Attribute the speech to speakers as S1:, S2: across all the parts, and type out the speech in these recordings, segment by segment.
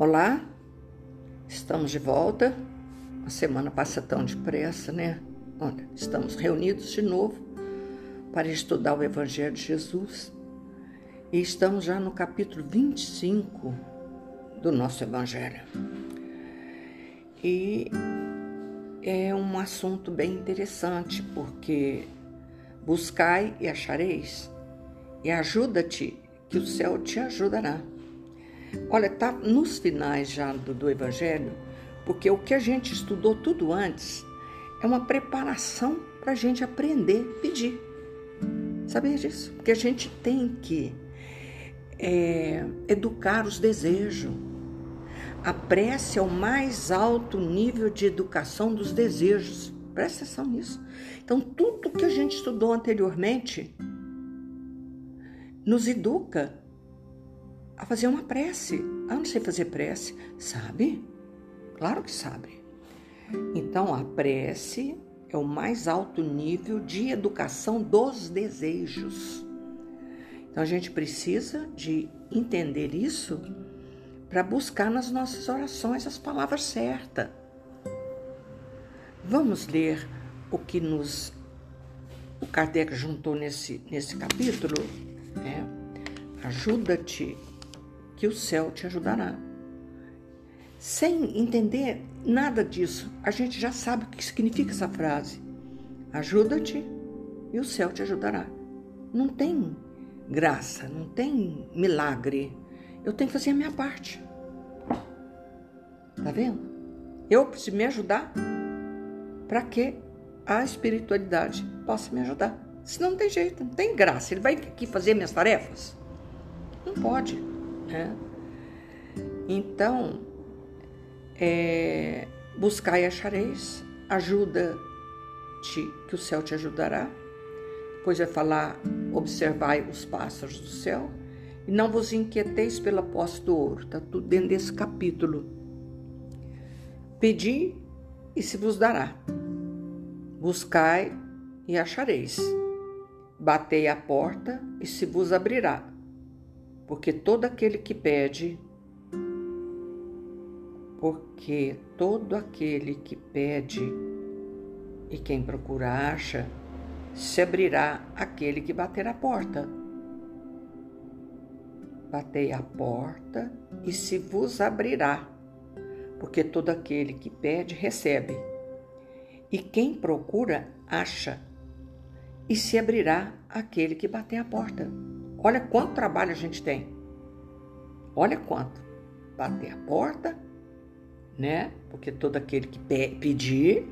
S1: Olá, estamos de volta. A semana passa tão depressa, né? Olha, estamos reunidos de novo para estudar o Evangelho de Jesus e estamos já no capítulo 25 do nosso Evangelho. E é um assunto bem interessante porque buscai e achareis, e ajuda-te, que o céu te ajudará. Olha, tá nos finais já do, do Evangelho, porque o que a gente estudou tudo antes é uma preparação para a gente aprender a pedir. Sabia disso? Porque a gente tem que é, educar os desejos. A prece é o mais alto nível de educação dos desejos. Presta atenção nisso. Então, tudo que a gente estudou anteriormente nos educa a fazer uma prece. Ah, não sei fazer prece. Sabe? Claro que sabe. Então, a prece é o mais alto nível de educação dos desejos. Então, a gente precisa de entender isso para buscar nas nossas orações as palavras certas. Vamos ler o que nos o Kardec juntou nesse, nesse capítulo? É, Ajuda-te que o céu te ajudará. Sem entender nada disso, a gente já sabe o que significa essa frase. Ajuda-te e o céu te ajudará. Não tem graça, não tem milagre. Eu tenho que fazer a minha parte. Tá vendo? Eu preciso me ajudar para que a espiritualidade possa me ajudar. Senão não tem jeito, não tem graça. Ele vai aqui fazer minhas tarefas? Não pode. Né? Então, é, buscar e achareis, ajuda-te, que o céu te ajudará. Pois vai falar, observai os pássaros do céu, e não vos inquieteis pela posse do ouro. Está tudo dentro desse capítulo. Pedi e se vos dará. Buscai e achareis. Batei a porta e se vos abrirá porque todo aquele que pede, porque todo aquele que pede e quem procura acha, se abrirá aquele que bater a porta. Batei a porta e se vos abrirá, porque todo aquele que pede recebe, e quem procura acha, e se abrirá aquele que bater a porta. Olha quanto trabalho a gente tem. Olha quanto. Bater a porta, né? Porque todo aquele que pedir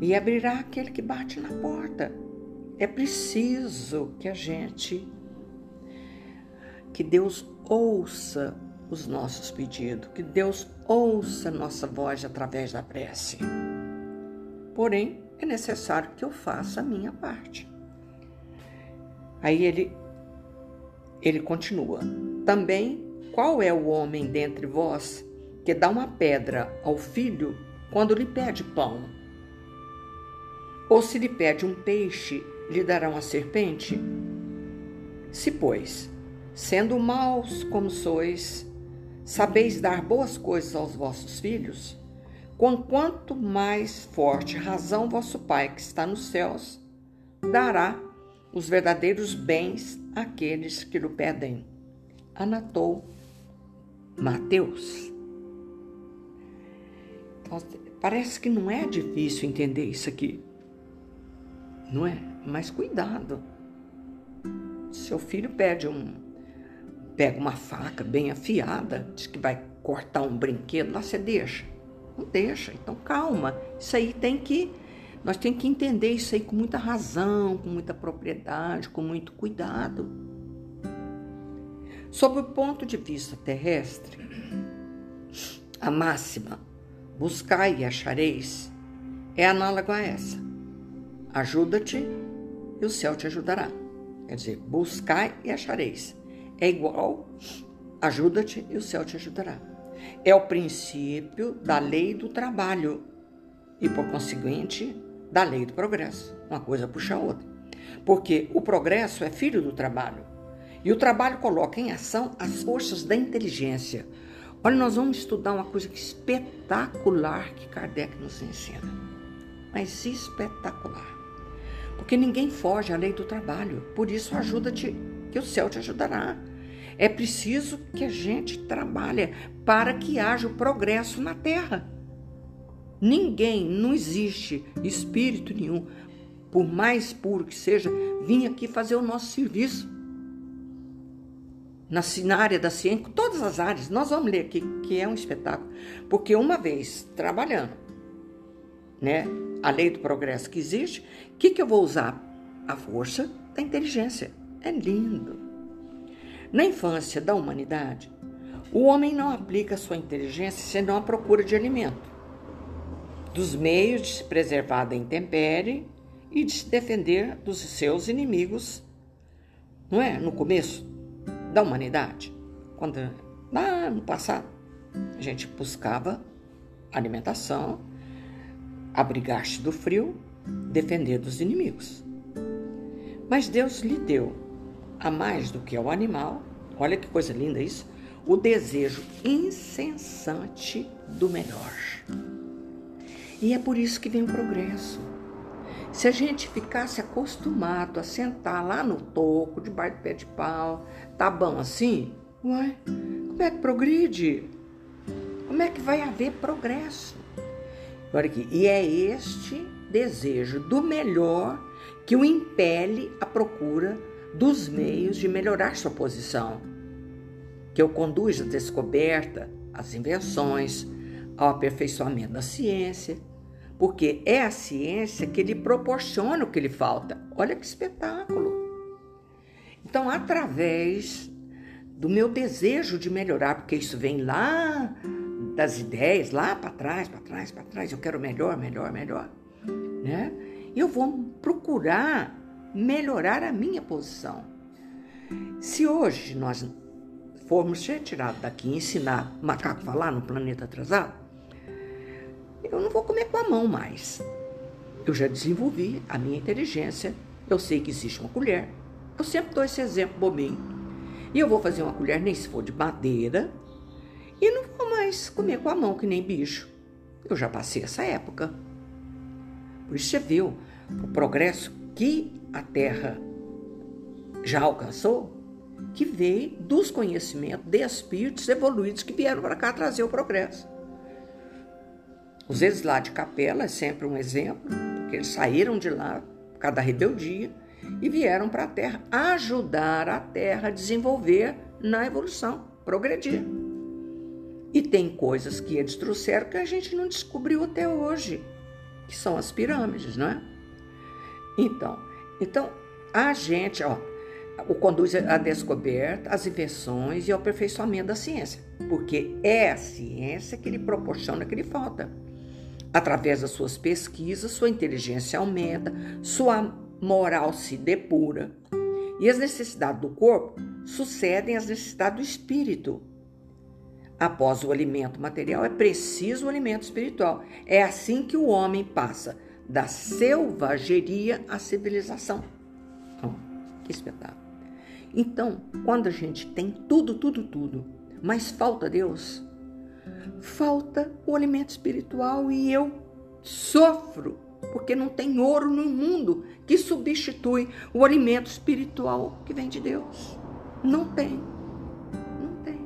S1: e abrirá aquele que bate na porta. É preciso que a gente, que Deus ouça os nossos pedidos, que Deus ouça nossa voz através da prece. Porém, é necessário que eu faça a minha parte. Aí ele, ele continua: Também, qual é o homem dentre vós que dá uma pedra ao filho quando lhe pede pão? Ou se lhe pede um peixe, lhe dará uma serpente? Se, pois, sendo maus como sois, sabeis dar boas coisas aos vossos filhos, com quanto mais forte razão vosso Pai que está nos céus dará os verdadeiros bens àqueles que lhe pedem. Anatou Mateus. Parece que não é difícil entender isso aqui. Não é? Mas cuidado. Seu filho pede um pega uma faca bem afiada, diz que vai cortar um brinquedo, lá você deixa. Não deixa. Então calma. Isso aí tem que nós temos que entender isso aí com muita razão, com muita propriedade, com muito cuidado. Sob o ponto de vista terrestre, a máxima buscai e achareis é análoga a essa. Ajuda-te e o céu te ajudará. Quer dizer, buscai e achareis. É igual, ajuda-te e o céu te ajudará. É o princípio da lei do trabalho e, por conseguinte, da lei do progresso. Uma coisa puxa a outra. Porque o progresso é filho do trabalho. E o trabalho coloca em ação as forças da inteligência. Olha, nós vamos estudar uma coisa espetacular que Kardec nos ensina. Mas espetacular. Porque ninguém foge à lei do trabalho. Por isso, ajuda-te, que o céu te ajudará. É preciso que a gente trabalhe para que haja o progresso na terra. Ninguém, não existe espírito nenhum, por mais puro que seja, vir aqui fazer o nosso serviço. Na, na área da ciência, todas as áreas, nós vamos ler aqui que é um espetáculo. Porque uma vez trabalhando, né, a lei do progresso que existe, o que, que eu vou usar? A força da inteligência. É lindo. Na infância da humanidade, o homem não aplica sua inteligência senão a procura de alimento dos meios de se preservar da intempérie e de se defender dos seus inimigos, não é? No começo da humanidade, quando lá no passado a gente buscava alimentação, abrigar-se do frio, defender dos inimigos. Mas Deus lhe deu, a mais do que ao animal, olha que coisa linda isso, o desejo incessante do melhor. E é por isso que vem o progresso. Se a gente ficasse acostumado a sentar lá no toco, debaixo do pé de pau, tá bom assim? Ué, como é que progride? Como é que vai haver progresso? Olha aqui, e é este desejo do melhor que o impele à procura dos meios de melhorar sua posição, que o conduz à descoberta, às invenções, ao aperfeiçoamento da ciência, porque é a ciência que lhe proporciona o que lhe falta. Olha que espetáculo! Então, através do meu desejo de melhorar, porque isso vem lá das ideias, lá para trás, para trás, para trás, eu quero melhor, melhor, melhor, né? Eu vou procurar melhorar a minha posição. Se hoje nós formos retirados daqui e ensinar macaco a falar no planeta atrasado, eu não vou comer com a mão mais. Eu já desenvolvi a minha inteligência, eu sei que existe uma colher. Eu sempre dou esse exemplo bobinho. E eu vou fazer uma colher, nem se for de madeira, e não vou mais comer com a mão que nem bicho. Eu já passei essa época. Por isso você viu o progresso que a Terra já alcançou, que veio dos conhecimentos de espíritos evoluídos que vieram para cá trazer o progresso. Os vezes lá de Capela é sempre um exemplo, porque eles saíram de lá por causa da rebeldia e vieram para a Terra ajudar a Terra a desenvolver na evolução, progredir. E tem coisas que eles trouxeram que a gente não descobriu até hoje, que são as pirâmides, não é? Então, então a gente, ó, o conduz à descoberta, às invenções e ao aperfeiçoamento da ciência, porque é a ciência que lhe proporciona que lhe falta. Através das suas pesquisas, sua inteligência aumenta, sua moral se depura. E as necessidades do corpo sucedem às necessidades do espírito. Após o alimento material, é preciso o alimento espiritual. É assim que o homem passa da selvageria à civilização. Oh, que espetáculo. Então, quando a gente tem tudo, tudo, tudo, mas falta Deus, falta o alimento espiritual e eu sofro porque não tem ouro no mundo que substitui o alimento espiritual que vem de Deus. Não tem. Não tem.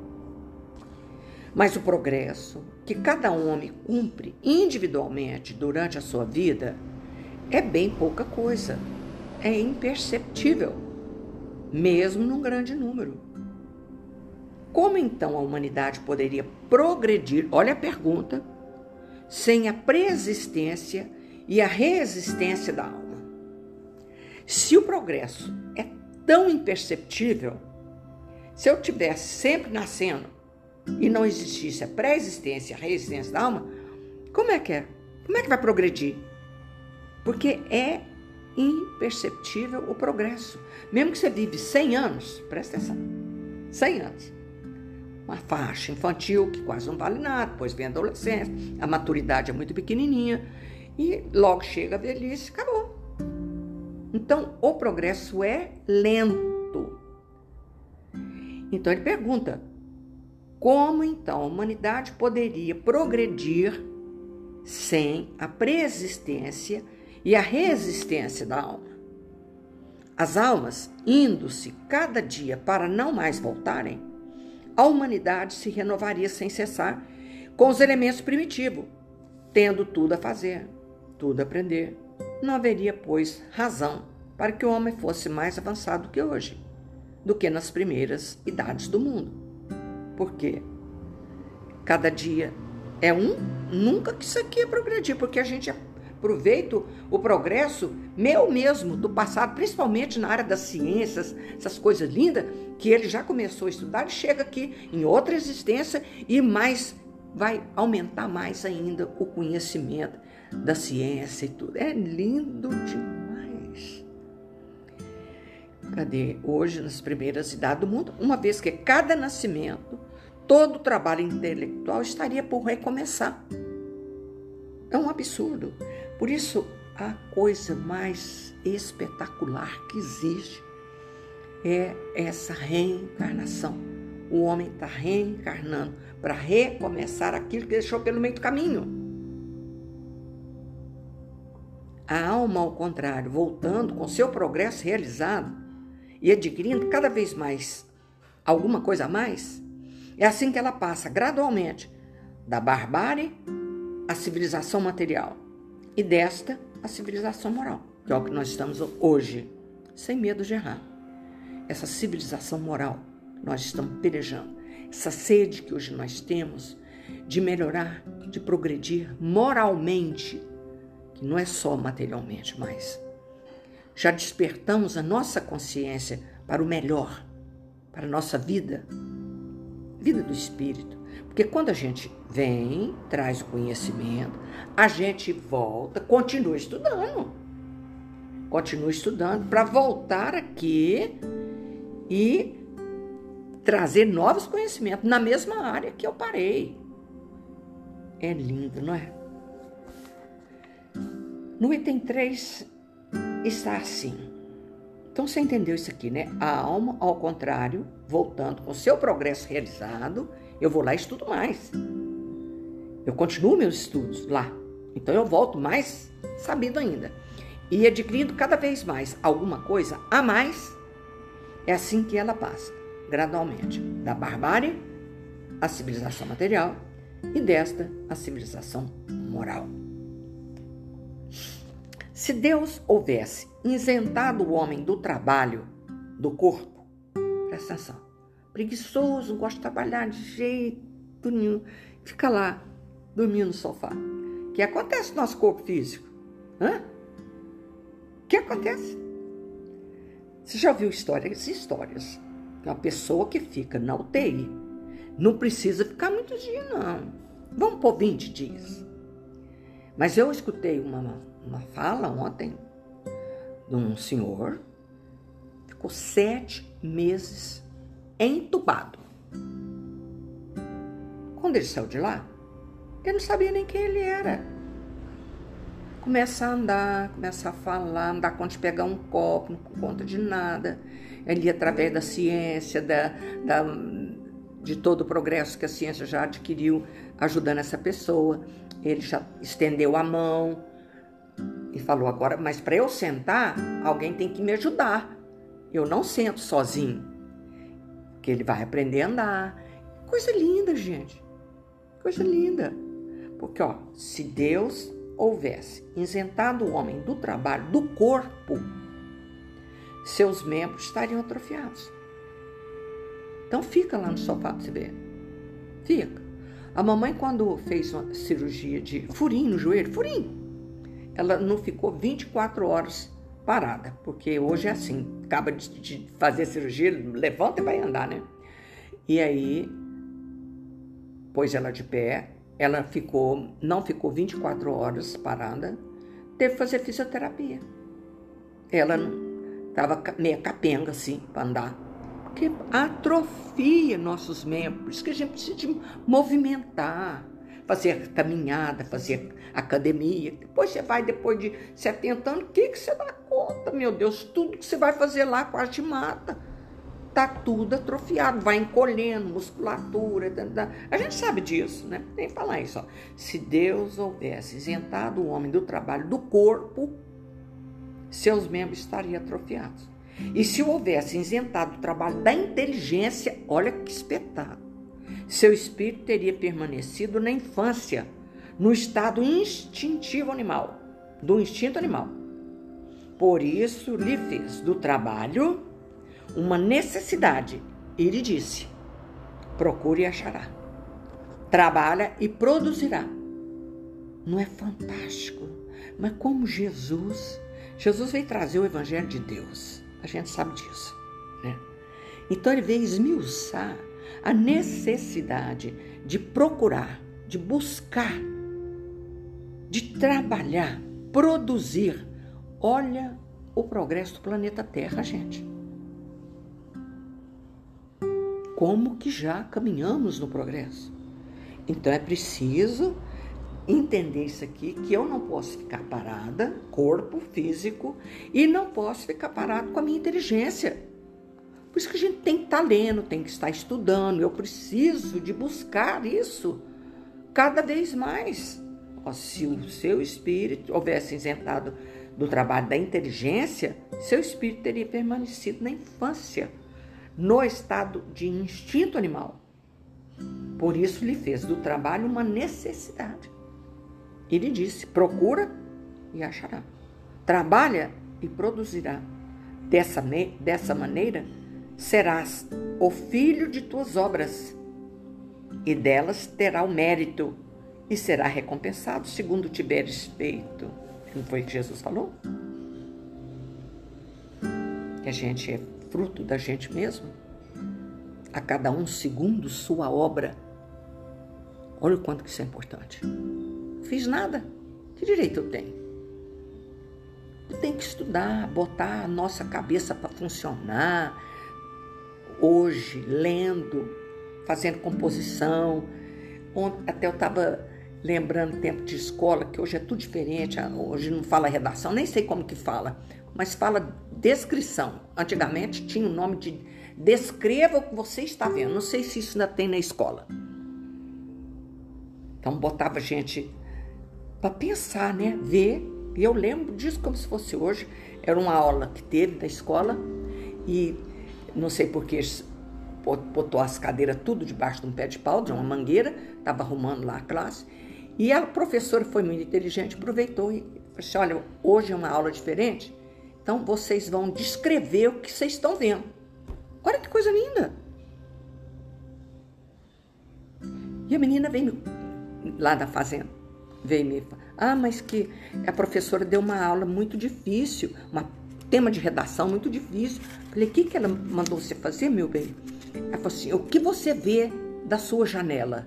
S1: Mas o progresso que cada homem cumpre individualmente durante a sua vida é bem pouca coisa. É imperceptível, mesmo num grande número. Como então a humanidade poderia progredir? Olha a pergunta. Sem a preexistência e a resistência da alma. Se o progresso é tão imperceptível, se eu tivesse sempre nascendo e não existisse a pré-existência, a resistência da alma, como é que é? Como é que vai progredir? Porque é imperceptível o progresso. Mesmo que você vive 100 anos, presta atenção, 100 anos, uma faixa infantil que quase não vale nada, depois vem a adolescência, a maturidade é muito pequenininha e logo chega a velhice, acabou. Então, o progresso é lento. Então ele pergunta: Como então a humanidade poderia progredir sem a preexistência e a resistência da alma? As almas, indo-se cada dia para não mais voltarem, a humanidade se renovaria sem cessar com os elementos primitivos, tendo tudo a fazer, tudo a aprender. Não haveria, pois, razão para que o homem fosse mais avançado que hoje, do que nas primeiras idades do mundo. Por quê? Cada dia é um, nunca que isso aqui é progredir, porque a gente aproveita o progresso meu mesmo do passado, principalmente na área das ciências, essas coisas lindas, que ele já começou a estudar e chega aqui em outra existência e mais vai aumentar mais ainda o conhecimento da ciência e tudo. É lindo demais. Cadê? Hoje, nas primeiras idades do mundo, uma vez que cada nascimento, todo o trabalho intelectual estaria por recomeçar. É um absurdo. Por isso, a coisa mais espetacular que existe é essa reencarnação. O homem está reencarnando para recomeçar aquilo que deixou pelo meio do caminho. A alma, ao contrário, voltando com seu progresso realizado e adquirindo cada vez mais alguma coisa a mais, é assim que ela passa gradualmente da barbárie à civilização material e desta à civilização moral, que é o que nós estamos hoje, sem medo de errar. Essa civilização moral nós estamos pelejando, essa sede que hoje nós temos de melhorar, de progredir moralmente que não é só materialmente, mas já despertamos a nossa consciência para o melhor, para a nossa vida, vida do espírito. Porque quando a gente vem, traz o conhecimento, a gente volta, continua estudando. Continua estudando para voltar aqui e trazer novos conhecimentos na mesma área que eu parei. É lindo, não é? No item 3 está assim. Então você entendeu isso aqui, né? A alma, ao contrário, voltando com o seu progresso realizado, eu vou lá e estudo mais. Eu continuo meus estudos lá. Então eu volto mais sabido ainda. E adquirindo cada vez mais alguma coisa a mais, é assim que ela passa, gradualmente, da barbárie à civilização material e desta à civilização moral. Se Deus houvesse isentado o homem do trabalho do corpo, presta atenção, preguiçoso, não gosta de trabalhar de jeito nenhum, fica lá, dormindo no sofá. O que acontece no nosso corpo físico? Hã? O que acontece? Você já ouviu histórias histórias? Uma pessoa que fica na UTI não precisa ficar muitos dias, não. Vamos por 20 dias. Mas eu escutei uma, uma fala ontem de um senhor, ficou sete meses entubado. Quando ele saiu de lá, ele não sabia nem quem ele era. Começa a andar, começa a falar, não dá conta de pegar um copo, não conta de nada. Ele, através da ciência, da, da, de todo o progresso que a ciência já adquiriu, ajudando essa pessoa, ele já estendeu a mão e falou: agora, mas para eu sentar, alguém tem que me ajudar. Eu não sento sozinho. Que ele vai aprender a andar. Coisa linda, gente. Coisa linda. Porque, ó, se Deus houvesse isentado o homem do trabalho do corpo, seus membros estariam atrofiados. Então fica lá no sofá para você ver. Fica. A mamãe, quando fez uma cirurgia de furinho no joelho, furinho, ela não ficou 24 horas parada, porque hoje é assim, acaba de, fazer cirurgia, levanta e vai andar, né? E aí, pôs ela de pé, ela ficou, não ficou 24 horas parada, teve que fazer fisioterapia. Ela estava meio capenga assim para andar porque atrofia nossos membros, que a gente precisa de movimentar, fazer caminhada, fazer academia. Depois você vai, depois de 70 anos, o que, que você dá conta, meu Deus? Tudo que você vai fazer lá quase te mata. tá tudo atrofiado, vai encolhendo, musculatura. Tá, tá. A gente sabe disso, né? Nem falar isso. Ó. Se Deus houvesse isentado o homem do trabalho do corpo, seus membros estariam atrofiados. E se houvesse isentado o trabalho da inteligência, olha que espetáculo, seu espírito teria permanecido na infância, no estado instintivo animal, do instinto animal. Por isso lhe fez do trabalho uma necessidade. E lhe disse: procure e achará. Trabalha e produzirá. Não é fantástico? Mas como Jesus, Jesus veio trazer o evangelho de Deus. A gente sabe disso, né? Então ele veio esmiuçar a necessidade de procurar, de buscar, de trabalhar, produzir. Olha o progresso do planeta Terra, gente. Como que já caminhamos no progresso? Então é preciso entender isso aqui, que eu não posso ficar parada, corpo físico, e não posso ficar parado com a minha inteligência. Por isso que a gente tem que estar tá lendo, tem que estar estudando. Eu preciso de buscar isso cada vez mais. Se o seu espírito houvesse isentado do trabalho da inteligência, seu espírito teria permanecido na infância, no estado de instinto animal. Por isso lhe fez do trabalho uma necessidade. E lhe disse: procura e achará. Trabalha e produzirá. Dessa, dessa maneira, serás o filho de tuas obras, e delas terá o mérito, e será recompensado segundo tiveres feito. Não foi o que Jesus falou? Que a gente é fruto da gente mesmo? A cada um segundo sua obra. Olha o quanto que isso é importante. Fiz nada. Que direito eu tenho? Tenho que estudar, botar a nossa cabeça para funcionar, hoje, lendo, fazendo composição. Até eu estava lembrando tempo de escola, que hoje é tudo diferente, ah, hoje não fala redação, nem sei como que fala, mas fala descrição. Antigamente tinha o nome de descreva o que você está vendo. Não sei se isso ainda tem na escola. Então botava gente para pensar, né? Ver. E eu lembro disso como se fosse hoje. Era uma aula que teve da escola e não sei porque botou as cadeiras tudo debaixo de um pé de pau, de uma mangueira, estava arrumando lá a classe. E a professora foi muito inteligente, aproveitou e falou assim: olha, hoje é uma aula diferente, então vocês vão descrever o que vocês estão vendo. Olha que coisa linda! E a menina veio lá da fazenda, veio me falar, ah, mas que a professora deu uma aula muito difícil, uma tema de redação muito difícil. Falei, o que, que ela mandou você fazer, meu bem? Ela falou assim, o que você vê da sua janela?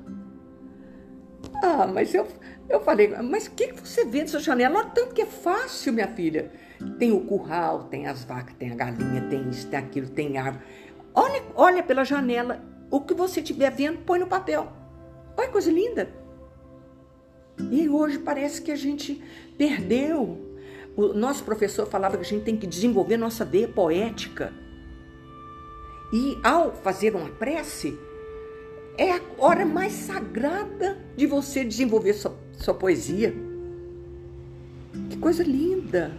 S1: Ah, mas eu, eu falei, mas o que você vê da sua janela? Tanto que é fácil, minha filha. Tem o curral, tem as vacas, tem a galinha, tem isso, tem aquilo, tem árvore. Olha, olha pela janela. O que você estiver vendo, põe no papel. Olha que coisa linda. E hoje parece que a gente perdeu o nosso professor falava que a gente tem que desenvolver nossa veia poética. E ao fazer uma prece, é a hora mais sagrada de você desenvolver sua, sua poesia. Que coisa linda!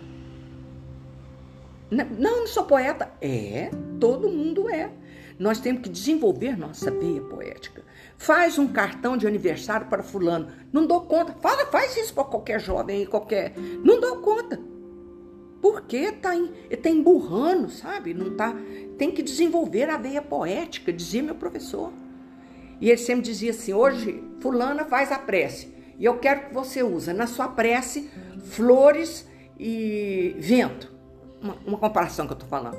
S1: Não, não sou poeta. É, todo mundo é. Nós temos que desenvolver nossa veia poética. Faz um cartão de aniversário para fulano. Não dou conta. Fala, faz isso para qualquer jovem, qualquer. Não dou conta. Porque tá, tá emburrando, sabe? Não tá. Tem que desenvolver a veia poética, dizia meu professor. E ele sempre dizia assim: hoje, fulana faz a prece. E eu quero que você use na sua prece flores e vento. Uma, uma comparação que eu tô falando.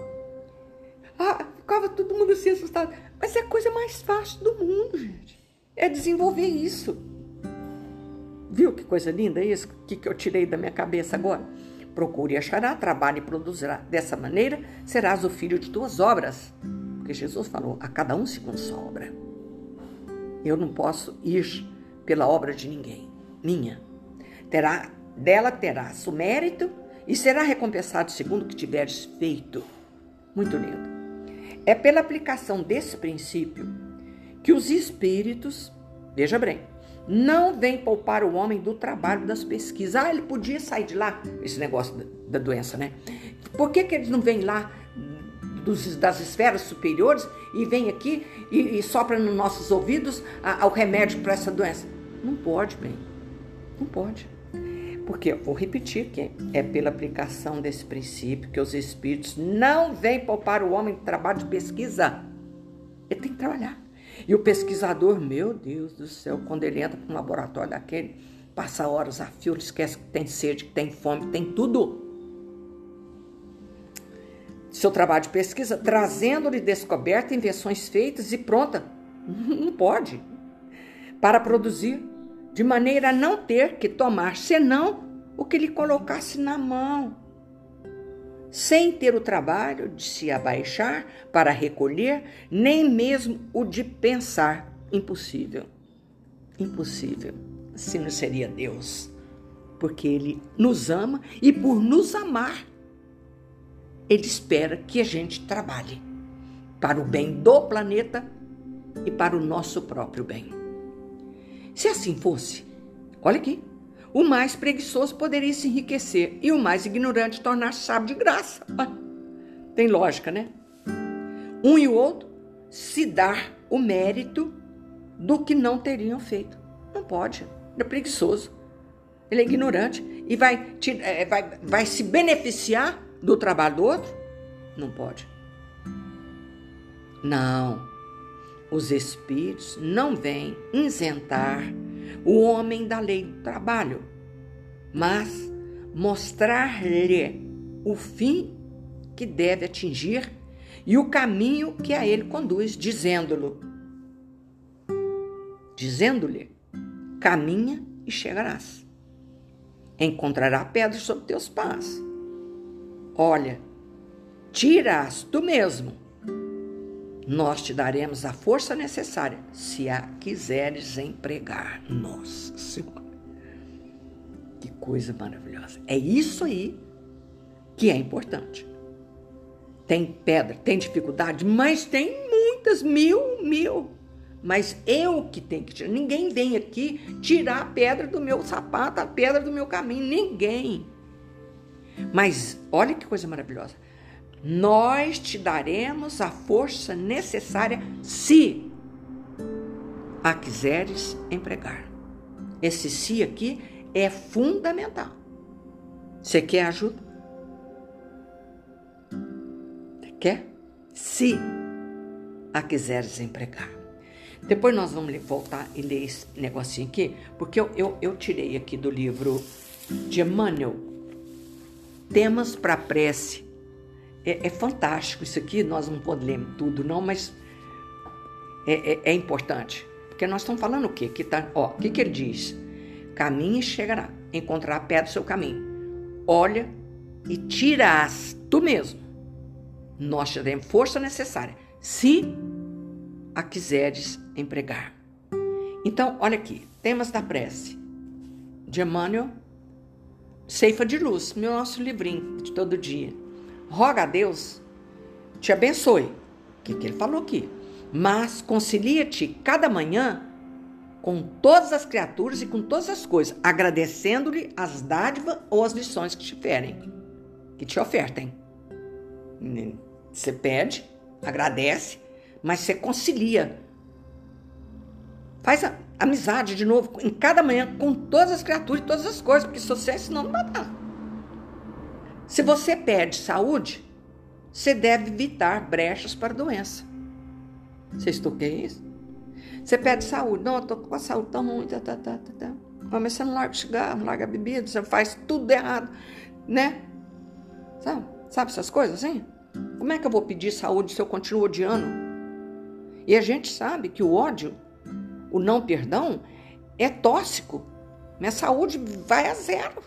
S1: Ah, ficava todo mundo assim assustado. Mas é a coisa mais fácil do mundo, gente. É desenvolver isso. Viu que coisa linda isso? O que, que eu tirei da minha cabeça agora? Procure achará, trabalhe e produzirá. Dessa maneira, serás o filho de tuas obras. Porque Jesus falou, a cada um segundo sua obra. Eu não posso ir pela obra de ninguém, minha. Terá, dela terás o mérito e será recompensado segundo o que tiveres feito. Muito lindo. É pela aplicação desse princípio que os espíritos, veja bem, não vêm poupar o homem do trabalho das pesquisas. Ah, ele podia sair de lá, esse negócio da, doença, né? Por que, que eles não vêm lá dos, das esferas superiores e vêm aqui e, e sopram nos nossos ouvidos a, ao remédio para essa doença? Não pode, bem. Não pode. Porque, vou repetir que é pela aplicação desse princípio que os espíritos não vêm poupar o homem do trabalho de pesquisa. Ele tem que trabalhar. E o pesquisador, meu Deus do céu, quando ele entra para um laboratório daquele, passa horas a fio, ele esquece que tem sede, que tem fome, que tem tudo. Seu trabalho de pesquisa, trazendo-lhe descoberta, invenções feitas e pronta. Não pode. Para produzir, de maneira a não ter que tomar senão o que lhe colocasse na mão sem ter o trabalho de se abaixar para recolher, nem mesmo o de pensar. Impossível. Impossível. Assim não seria Deus. Porque Ele nos ama e, por nos amar, Ele espera que a gente trabalhe para o bem do planeta e para o nosso próprio bem. Se assim fosse, olha aqui, o mais preguiçoso poderia se enriquecer e o mais ignorante tornar-se sábio de graça. Tem lógica, né? Um e o outro se dar o mérito do que não teriam feito. Não pode. Ele é preguiçoso. Ele é ignorante e vai, te, é, vai, vai se beneficiar do trabalho do outro? Não pode. Não. Os espíritos não vêm isentar o homem da lei do trabalho, mas mostrar-lhe o fim que deve atingir e o caminho que a ele conduz, dizendo-lhe: dizendo-lhe, caminha e chegarás. Encontrará pedras sobre teus pés. Olha, tirás tu mesmo nós te daremos a força necessária se a quiseres empregar. Nossa Senhora. Que coisa maravilhosa. É isso aí que é importante. Tem pedra, tem dificuldade, mas tem muitas, mil, mil. Mas eu que tenho que tirar. Ninguém vem aqui tirar a pedra do meu sapato, a pedra do meu caminho. Ninguém. Mas olha que coisa maravilhosa nós te daremos a força necessária se a quiseres empregar. Esse se aqui é fundamental. Você quer ajuda? Quer? Se a quiseres empregar. Depois nós vamos voltar e ler esse negocinho aqui, porque eu, eu, eu tirei aqui do livro de Emmanuel Temas para Prece é, é, fantástico isso aqui. Nós não podemos tudo, não, mas é, é, é importante. Porque nós estamos falando o quê? Que tá, o que, que ele diz? Caminhe e chegará, encontrar a pé do seu caminho. Olha e tirás tu mesmo. Nós te daremos força necessária, se a quiseres empregar. Então, olha aqui, temas da prece. De Emmanuel, Ceifa de Luz, meu nosso livrinho de todo dia roga a Deus, te abençoe. O que, que ele falou aqui? Mas concilia-te cada manhã com todas as criaturas e com todas as coisas, agradecendo-lhe as dádivas ou as lições que te ferem, que te ofertem. Você pede, agradece, mas você concilia. Faz amizade de novo em cada manhã com todas as criaturas e todas as coisas, porque se você senão não vai dar. Se você perde saúde, você deve evitar brechas para doença. Vocês toquem isso? Você perde saúde. Não, eu tô com a saúde tão ruim. Tá, tá, tá, tá, tá. Mas você não larga o cigarro, não larga a bebida, você faz tudo errado, né? Sabe? Sabe essas coisas assim? Como é que eu vou pedir saúde se eu continuo odiando? E a gente sabe que o ódio, o não perdão, é tóxico. Minha saúde vai a zero.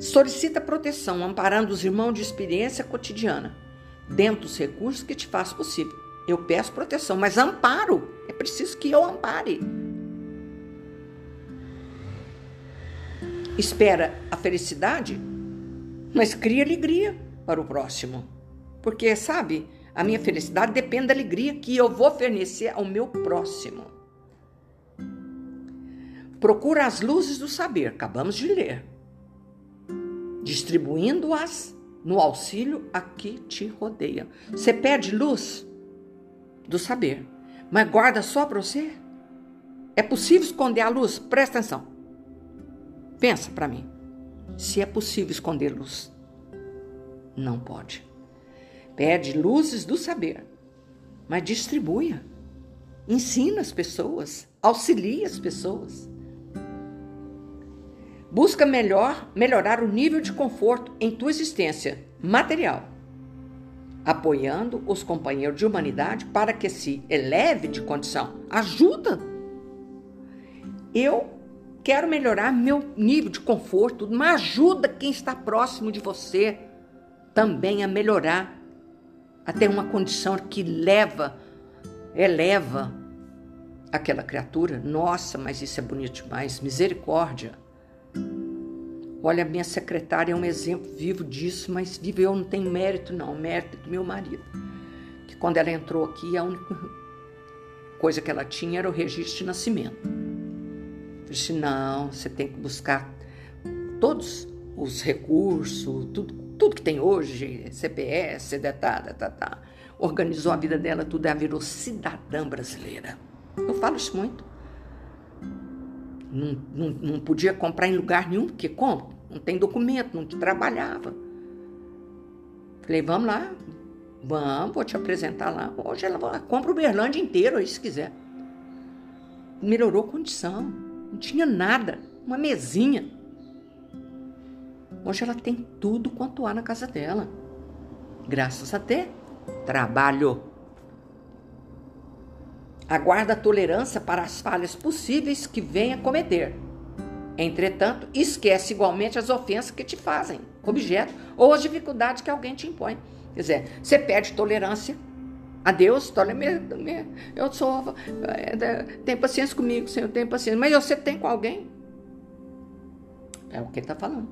S1: Solicita proteção, amparando os irmãos de experiência cotidiana, dentro dos recursos que te faz possível. Eu peço proteção, mas amparo. É preciso que eu ampare. Espera a felicidade, mas cria alegria para o próximo. Porque, sabe, a minha felicidade depende da alegria que eu vou fornecer ao meu próximo. Procura as luzes do saber, acabamos de ler, distribuindo-as no auxílio a que te rodeia. Você pede luz do saber, mas guarda só para você? É possível esconder a luz? Presta atenção. Pensa para mim. Se é possível esconder luz. Não pode. Pede luzes do saber, mas distribua. Ensina as pessoas, auxilia as pessoas. Busca melhor melhorar o nível de conforto em tua existência material, apoiando os companheiros de humanidade para que se eleve de condição. Ajuda. Eu quero melhorar meu nível de conforto, mas ajuda quem está próximo de você também a melhorar até uma condição que leva, eleva aquela criatura. Nossa, mas isso é bonito demais. Misericórdia. Olha, minha secretária é um exemplo vivo disso, mas vivo eu não tenho mérito, não. Mérito do meu marido. Que quando ela entrou aqui, a única coisa que ela tinha era o registro de nascimento. Eu disse: não, você tem que buscar todos os recursos, tudo, tudo que tem hoje, CPS, tá, tá, tá, organizou a vida dela, tudo, ela virou cidadã brasileira. Eu falo isso muito. Não, não, não podia comprar em lugar nenhum, porque como? Não tem documento, não trabalhava. Falei, vamos lá, vamos, vou te apresentar lá. Hoje ela compra o Berlândia inteiro aí, se quiser. Melhorou a condição, não tinha nada, uma mesinha. Hoje ela tem tudo quanto há na casa dela. Graças a ter trabalho. Aguarda tolerância para as falhas possíveis que venha cometer. Entretanto, esquece igualmente as ofensas que te fazem, objeto, ou as dificuldades que alguém te impõe. Quer dizer, você pede tolerância a Deus, eu sou, é, tem paciência comigo, Senhor, tem paciência, mas você tem com alguém? É o que ele está falando.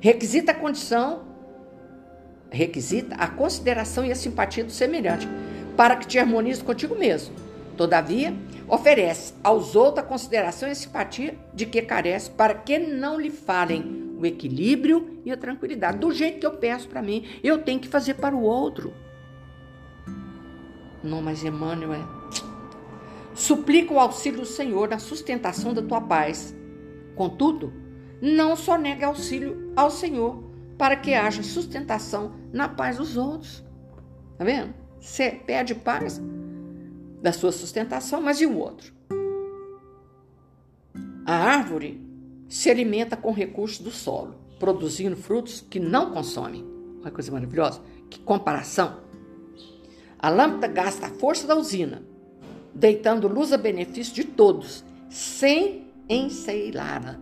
S1: Requisita a condição, requisita a consideração e a simpatia do semelhante, para que te harmonize contigo mesmo Todavia, oferece aos outros a consideração e a simpatia de que carece, para que não lhe falem o equilíbrio e a tranquilidade. Do jeito que eu peço para mim, eu tenho que fazer para o outro. Não, mas Emmanuel é. Suplica o auxílio do Senhor na sustentação da tua paz. Contudo, não só nega auxílio ao Senhor para que haja sustentação na paz dos outros. Tá vendo? Você pede paz, da sua sustentação, mas e o outro? A árvore se alimenta com recursos do solo, produzindo frutos que não consomem. Olha que coisa maravilhosa. Que comparação. A lâmpada gasta a força da usina, deitando luz a benefício de todos, sem enceilar.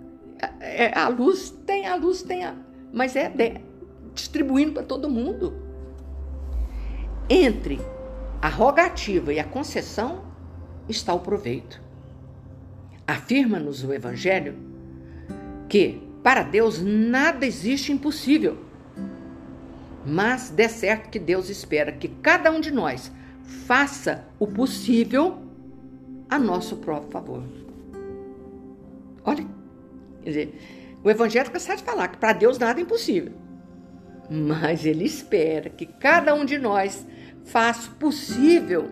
S1: É, é, a luz tem, a luz tem, a, mas é de, distribuindo para todo mundo. Entre a rogativa e a concessão está o proveito. Afirma-nos o Evangelho que, para Deus, nada existe impossível. Mas dê certo que Deus espera que cada um de nós faça o possível a nosso próprio favor. Olha, quer dizer, o Evangelho cansado de falar que para Deus nada é impossível. Mas ele espera que cada um de nós faço possível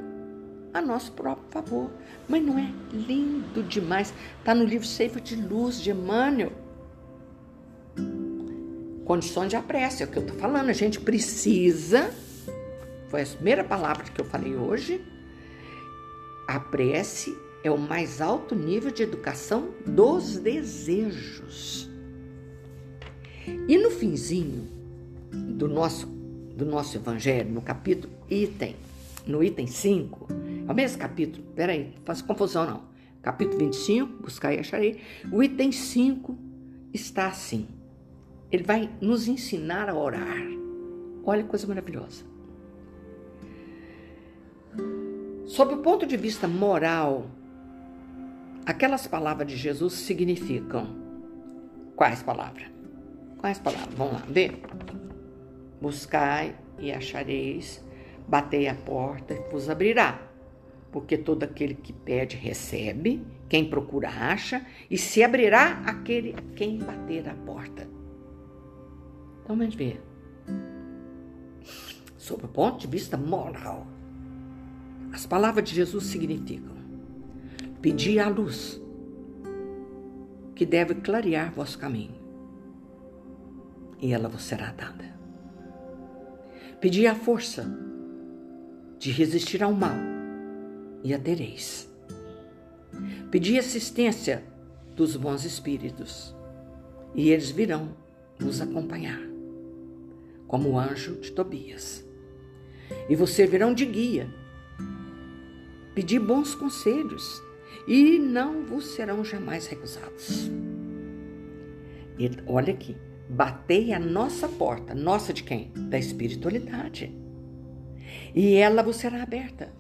S1: a nosso próprio favor. Mas não é lindo demais? Está no livro Seifa de Luz de Emmanuel. Condições de prece, é o que eu estou falando. A gente precisa, foi a primeira palavra que eu falei hoje, a prece é o mais alto nível de educação dos desejos. E no finzinho do nosso do nosso evangelho, no capítulo item, no item 5, é o mesmo capítulo, peraí, não faça confusão não. Capítulo 25, buscar e acharei. O item 5 está assim. Ele vai nos ensinar a orar. Olha que coisa maravilhosa. Sob o ponto de vista moral, aquelas palavras de Jesus significam quais palavras? Quais palavras? Vamos lá, ver. Buscai e achareis, batei a porta e vos abrirá. Porque todo aquele que pede, recebe, quem procura, acha, e se abrirá aquele quem bater a porta. Então, vamos ver. Sob o ponto de vista moral, as palavras de Jesus significam: pedir a luz, que deve clarear vosso caminho, e ela vos será dada. Pedi a força de resistir ao mal, e a tereis. Pedi assistência dos bons espíritos, e eles virão nos acompanhar, como o anjo de Tobias. E vos servirão de guia. Pedi bons conselhos, e não vos serão jamais recusados. E olha aqui, batei a nossa porta, nossa de quem? Da espiritualidade. E ela vos será aberta.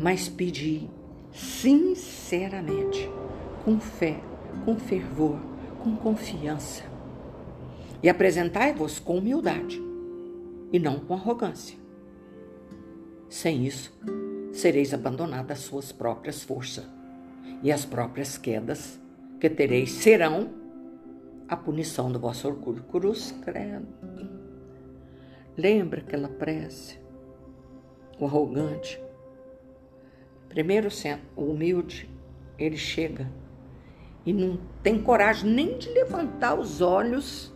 S1: Mas pedi sinceramente, com fé, com fervor, com confiança. E apresentai-vos com humildade e não com arrogância. Sem isso, sereis abandonados às suas próprias forças, e as próprias quedas que tereis serão a punição do vosso orgulho. Cruz credo. Lembra aquela prece? O arrogante. Primeiro, o humilde, ele chega e não tem coragem nem de levantar os olhos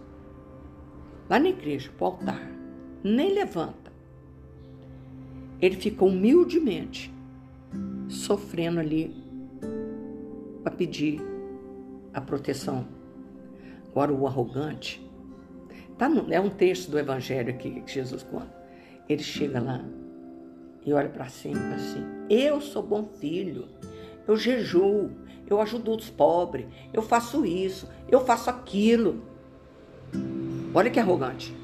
S1: lá na igreja, para o altar. Nem levanta ele ficou humildemente sofrendo ali para pedir a proteção. Agora, o arrogante, tá no, é um texto do Evangelho aqui que Jesus conta. Ele chega lá e olha para cima assim: Eu sou bom filho, eu jejuo, eu ajudo os pobres, eu faço isso, eu faço aquilo. Olha que arrogante.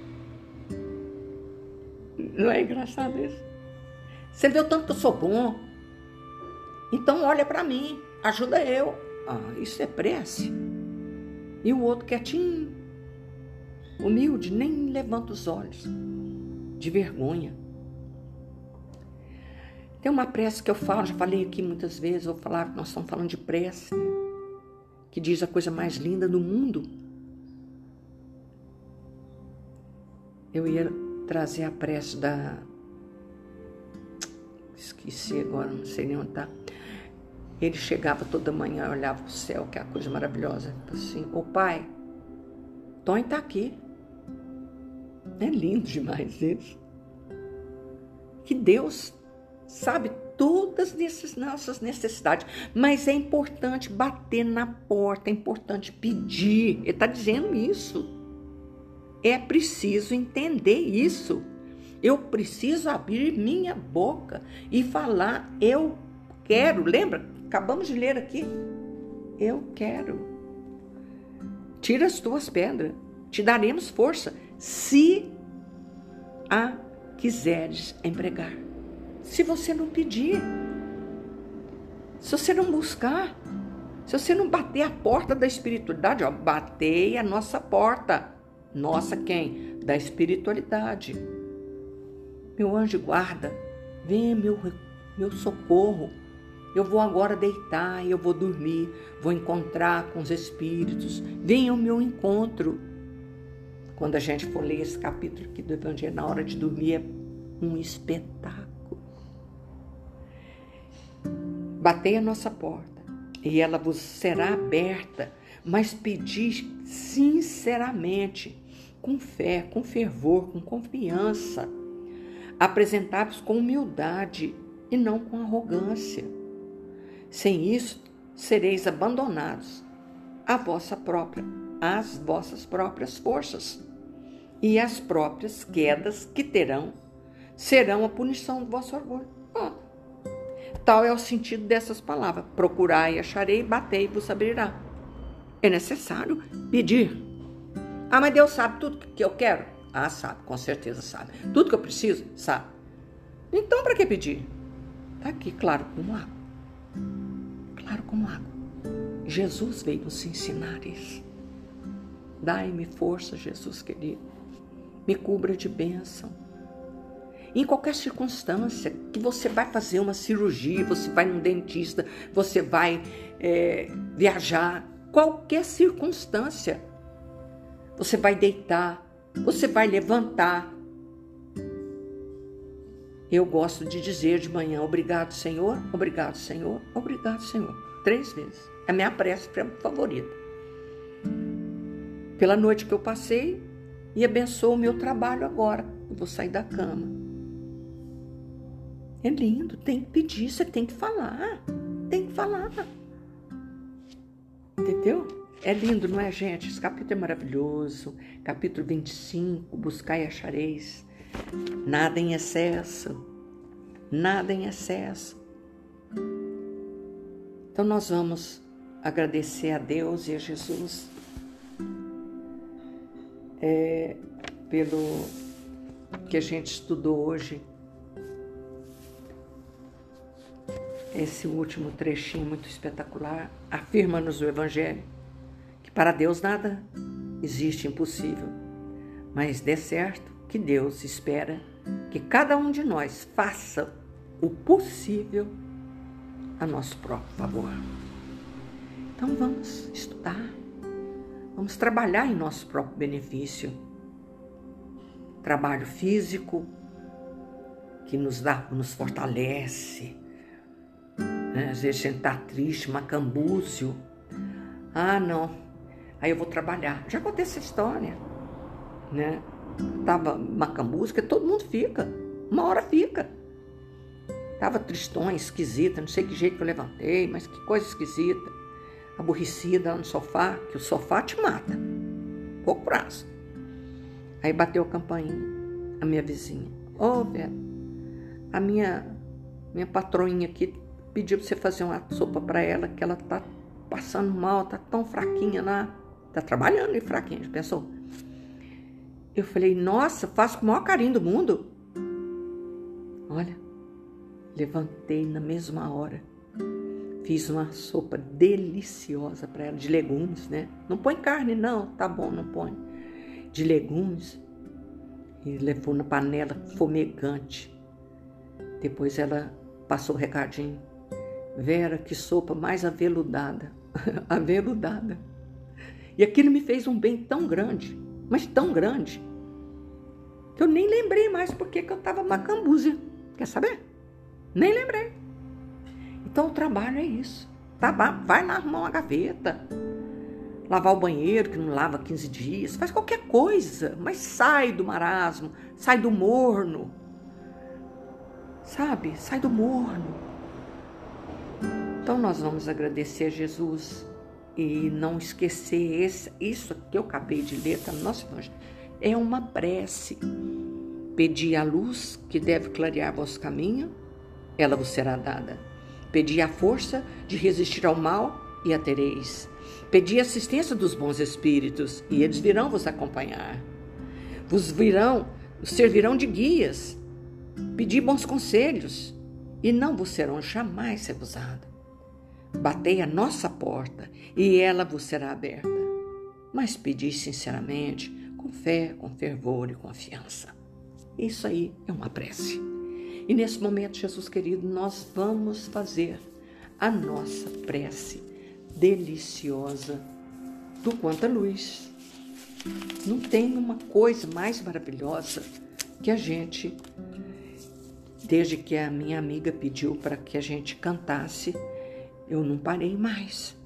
S1: Não é engraçado isso? Você vê o tanto que eu sou bom. Então olha para mim, ajuda eu. Ah, isso é prece. E o outro quietinho, humilde, nem levanta os olhos, de vergonha. Tem uma prece que eu falo, já falei aqui muitas vezes, vou falar nós estamos falando de prece, né? que diz a coisa mais linda do mundo. Eu ia trazer a prece da esqueci agora, não sei nem onde está. Ele chegava toda manhã, olhava o céu, que é a coisa maravilhosa. Assim, ô pai, Tony está aqui. É lindo demais isso. Que Deus sabe todas essas nossas necessidades, mas é importante bater na porta, é importante pedir. Ele está dizendo isso. É preciso entender isso. Eu preciso abrir minha boca e falar, eu quero. Lembra? Acabamos de ler aqui. Eu quero. Tira as tuas pedras, te daremos força, se a quiseres empregar. Se você não pedir, se você não buscar, se você não bater a porta da espiritualidade, ó, batei a nossa porta. Nossa quem? Da espiritualidade meu anjo guarda, venha meu, meu socorro. Eu vou agora deitar, eu vou dormir, vou encontrar com os espíritos. Venha ao meu encontro. Quando a gente for ler esse capítulo aqui do Evangelho, na hora de dormir, é um espetáculo. Batei a nossa porta e ela vos será aberta, mas pedi sinceramente, com fé, com fervor, com confiança apresentai-vos com humildade e não com arrogância. Sem isso, sereis abandonados à vossa própria, às vossas próprias forças, e as próprias quedas que terão serão a punição do vosso orgulho. Ah. Tal é o sentido dessas palavras: procurai, acharei, batei, vos abrirá. É necessário pedir. Ah, mas Deus sabe tudo que eu quero. Ah, sabe, com certeza sabe. Tudo que eu preciso, sabe. Então, para que pedir? Está aqui, claro como água. Claro como água. Jesus veio nos ensinar isso. Dai-me força, Jesus querido. me cubra de bênção. Em qualquer circunstância que você vai fazer uma cirurgia, você vai num dentista, você vai é, viajar, qualquer circunstância, você vai deitar, você vai levantar. Eu gosto de dizer de manhã: Obrigado, Senhor, obrigado, Senhor, obrigado, Senhor. Três vezes. É a minha prece favorita. Pela noite que eu passei e abençoa o meu trabalho agora. Eu vou sair da cama. É lindo, tem que pedir, você tem que falar. Tem que falar. Entendeu? É lindo, não é, gente? Esse capítulo é maravilhoso. Capítulo 25, buscai e achareis. Nada em excesso. Nada em excesso. Então nós vamos agradecer a Deus e a Jesus é, pelo que a gente estudou hoje. Esse último trechinho muito espetacular afirma-nos o Evangelho que para Deus nada existe impossível, mas dê certo que Deus espera que cada um de nós faça o possível a nosso próprio favor. Então vamos estudar, vamos trabalhar em nosso próprio benefício. Trabalho físico que nos dá, nos fortalece. Né? Às vezes a gente está triste, macambúzio. Ah, não, aí eu vou trabalhar. Já contei essa história, né? Tava macambúzio, todo mundo fica, uma hora fica. Tava tristonha, esquisita, não sei que jeito que eu levantei, mas que coisa esquisita aborrecida no sofá, que o sofá te mata. Pouco prazo. Aí bateu a campainha, a minha vizinha. Ô, oh, Vera, a minha, minha patroinha aqui pediu pra você fazer uma sopa para ela, que ela tá passando mal, tá tão fraquinha lá. Tá trabalhando e fraquinha, já pensou? Eu falei, nossa, faço com o maior carinho do mundo. Olha, levantei na mesma hora Fiz uma sopa deliciosa para ela, de legumes, né? Não põe carne, não, tá bom, não põe. De legumes. E levou na panela fumegante. Depois ela passou o recadinho. Vera, que sopa mais aveludada. aveludada. E aquilo me fez um bem tão grande, mas tão grande, que eu nem lembrei mais porque que eu estava macambúzia. Quer saber? Nem lembrei. Então o trabalho é isso. Tá, vai lá arrumar uma gaveta, lavar o banheiro que não lava 15 dias, faz qualquer coisa, mas sai do marasmo, sai do morno. Sabe? Sai do morno. Então nós vamos agradecer a Jesus e não esquecer esse, isso que eu acabei de ler, tá no nosso evangelho. É uma prece. Pedi a luz que deve clarear vosso caminho, ela vos será dada. Pedi a força de resistir ao mal e a tereis. Pedi assistência dos bons espíritos e eles virão vos acompanhar. Vos virão, servirão de guias. Pedi bons conselhos e não vos serão jamais recusados. Batei a nossa porta e ela vos será aberta. Mas pedi sinceramente, com fé, com fervor e confiança. Isso aí é uma prece. E nesse momento, Jesus querido, nós vamos fazer a nossa prece deliciosa do quanto a luz. Não tem uma coisa mais maravilhosa que a gente, desde que a minha amiga pediu para que a gente cantasse, eu não parei mais.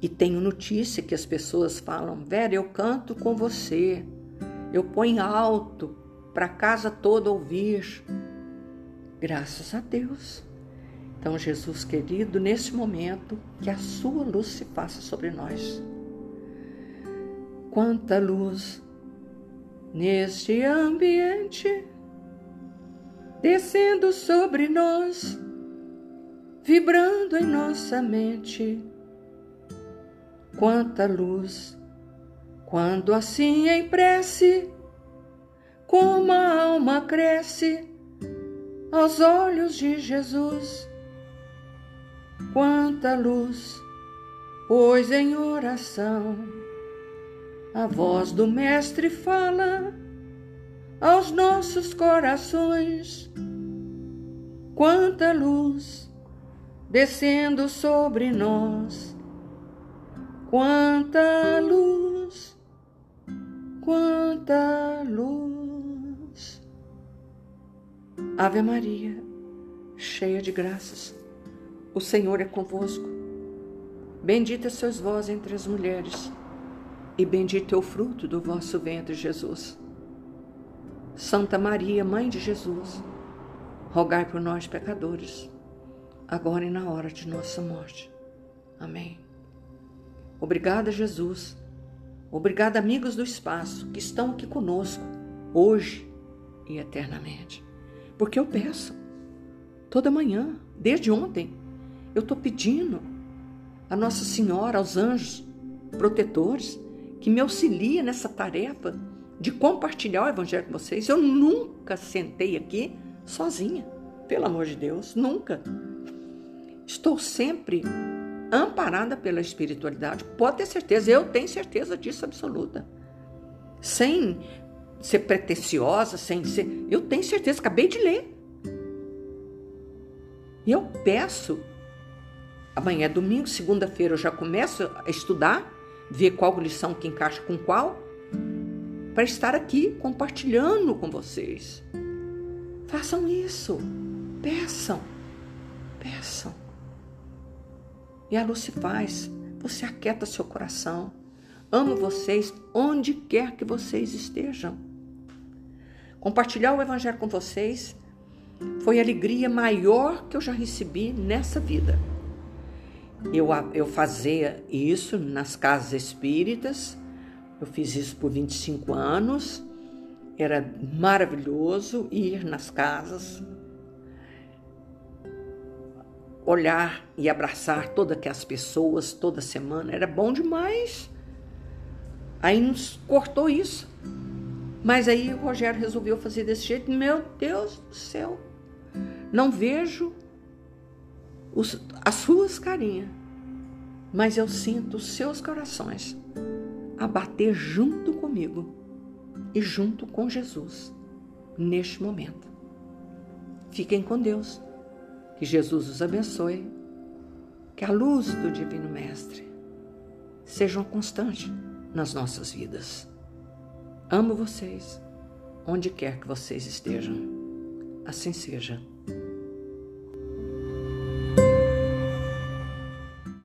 S1: E tenho notícia que as pessoas falam: Vera, eu canto com você, eu ponho alto para casa toda ouvir. Graças a Deus. Então, Jesus querido, nesse momento, que a sua luz se faça sobre nós. Quanta luz neste ambiente, descendo sobre nós, vibrando em nossa mente. Quanta luz, quando assim em prece, como a alma cresce aos olhos de Jesus. Quanta luz, pois em oração a voz do Mestre fala aos nossos corações. Quanta luz descendo sobre nós, quanta luz, quanta luz. Ave Maria, cheia de graças, o Senhor é convosco. Bendita sois vós entre as mulheres, e bendito é o fruto do vosso ventre, Jesus. Santa Maria, Mãe de Jesus, rogai por nós, pecadores, agora e na hora de nossa morte. Amém. Obrigada, Jesus. Obrigada, amigos do espaço que estão aqui conosco, hoje e eternamente. Porque eu peço, toda manhã, desde ontem, eu estou pedindo a Nossa Senhora, aos anjos protetores, que me auxiliem nessa tarefa de compartilhar o Evangelho com vocês. Eu nunca sentei aqui sozinha, pelo amor de Deus, nunca. Estou sempre amparada pela espiritualidade, pode ter certeza, eu tenho certeza disso absoluta. Sem ser pretensiosa, sem ser. Eu tenho certeza, acabei de ler. E eu peço, amanhã é domingo, segunda-feira eu já começo a estudar, ver qual lição que encaixa com qual para estar aqui compartilhando com vocês. Façam isso. Peçam. Peçam. E a luz se faz. Você aquieta seu coração. Amo vocês onde quer que vocês estejam. Compartilhar o Evangelho com vocês foi a alegria maior que eu já recebi nessa vida. Eu, eu fazia isso nas casas espíritas, eu fiz isso por 25 anos. Era maravilhoso ir nas casas, olhar e abraçar todas aquelas pessoas toda semana. Era bom demais. Aí nos cortou isso. Mas aí o Rogério resolveu fazer desse jeito. Meu Deus do céu, não vejo os, as suas carinhas, mas eu sinto os seus corações a bater junto comigo e junto com Jesus neste momento. Fiquem com Deus. Que Jesus os abençoe. Que a luz do Divino Mestre seja constante nas nossas vidas. Amo vocês, onde quer que vocês estejam. Assim seja.